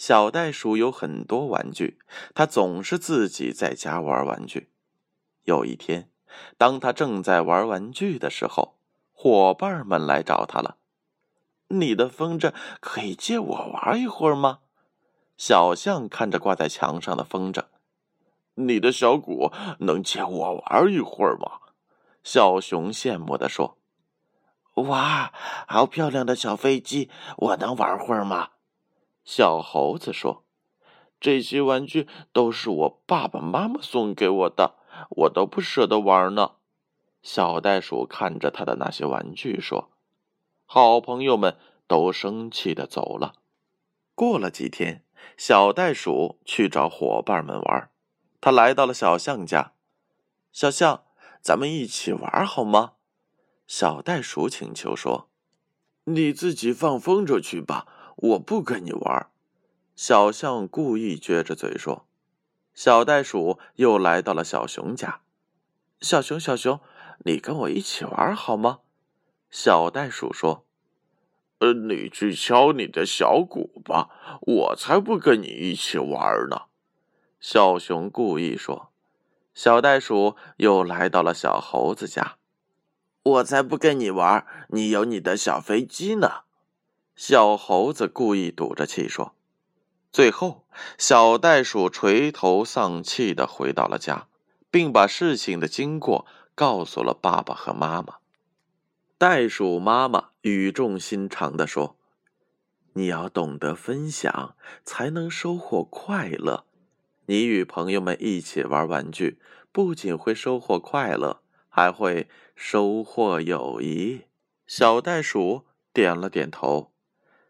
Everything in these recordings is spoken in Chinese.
小袋鼠有很多玩具，它总是自己在家玩玩具。有一天，当他正在玩玩具的时候，伙伴们来找他了。你的风筝可以借我玩一会儿吗？小象看着挂在墙上的风筝。你的小鼓能借我玩一会儿吗？小熊羡慕地说。哇，好漂亮的小飞机，我能玩会儿吗？小猴子说：“这些玩具都是我爸爸妈妈送给我的，我都不舍得玩呢。”小袋鼠看着他的那些玩具说：“好朋友们都生气的走了。”过了几天，小袋鼠去找伙伴们玩，他来到了小象家。小象，咱们一起玩好吗？小袋鼠请求说：“你自己放风筝去吧。”我不跟你玩，小象故意撅着嘴说。小袋鼠又来到了小熊家。小熊，小熊，你跟我一起玩好吗？小袋鼠说。呃，你去敲你的小鼓吧，我才不跟你一起玩呢。小熊故意说。小袋鼠又来到了小猴子家。我才不跟你玩，你有你的小飞机呢。小猴子故意赌着气说：“最后，小袋鼠垂头丧气的回到了家，并把事情的经过告诉了爸爸和妈妈。”袋鼠妈妈语重心长的说：“你要懂得分享，才能收获快乐。你与朋友们一起玩玩具，不仅会收获快乐，还会收获友谊。”小袋鼠点了点头。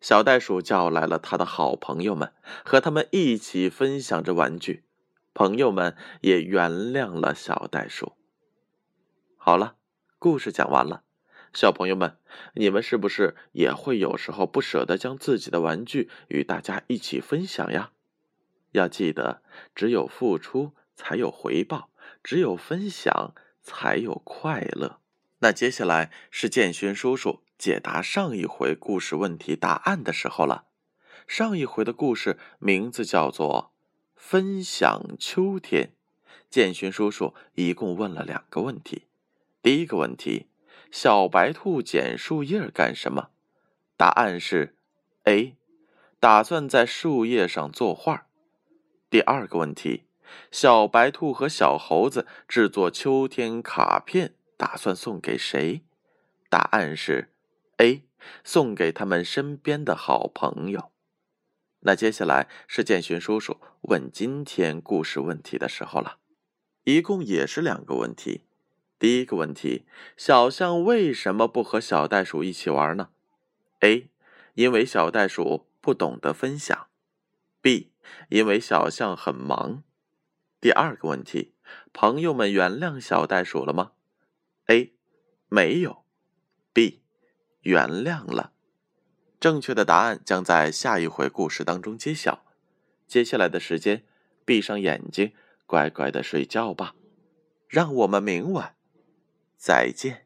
小袋鼠叫来了他的好朋友们，和他们一起分享着玩具。朋友们也原谅了小袋鼠。好了，故事讲完了。小朋友们，你们是不是也会有时候不舍得将自己的玩具与大家一起分享呀？要记得，只有付出才有回报，只有分享才有快乐。那接下来是建勋叔叔。解答上一回故事问题答案的时候了。上一回的故事名字叫做《分享秋天》。建勋叔叔一共问了两个问题。第一个问题：小白兔捡树叶干什么？答案是 A，打算在树叶上作画。第二个问题：小白兔和小猴子制作秋天卡片，打算送给谁？答案是。A 送给他们身边的好朋友。那接下来是建勋叔叔问今天故事问题的时候了，一共也是两个问题。第一个问题：小象为什么不和小袋鼠一起玩呢？A 因为小袋鼠不懂得分享。B 因为小象很忙。第二个问题：朋友们原谅小袋鼠了吗？A 没有。B 原谅了，正确的答案将在下一回故事当中揭晓。接下来的时间，闭上眼睛，乖乖的睡觉吧。让我们明晚再见。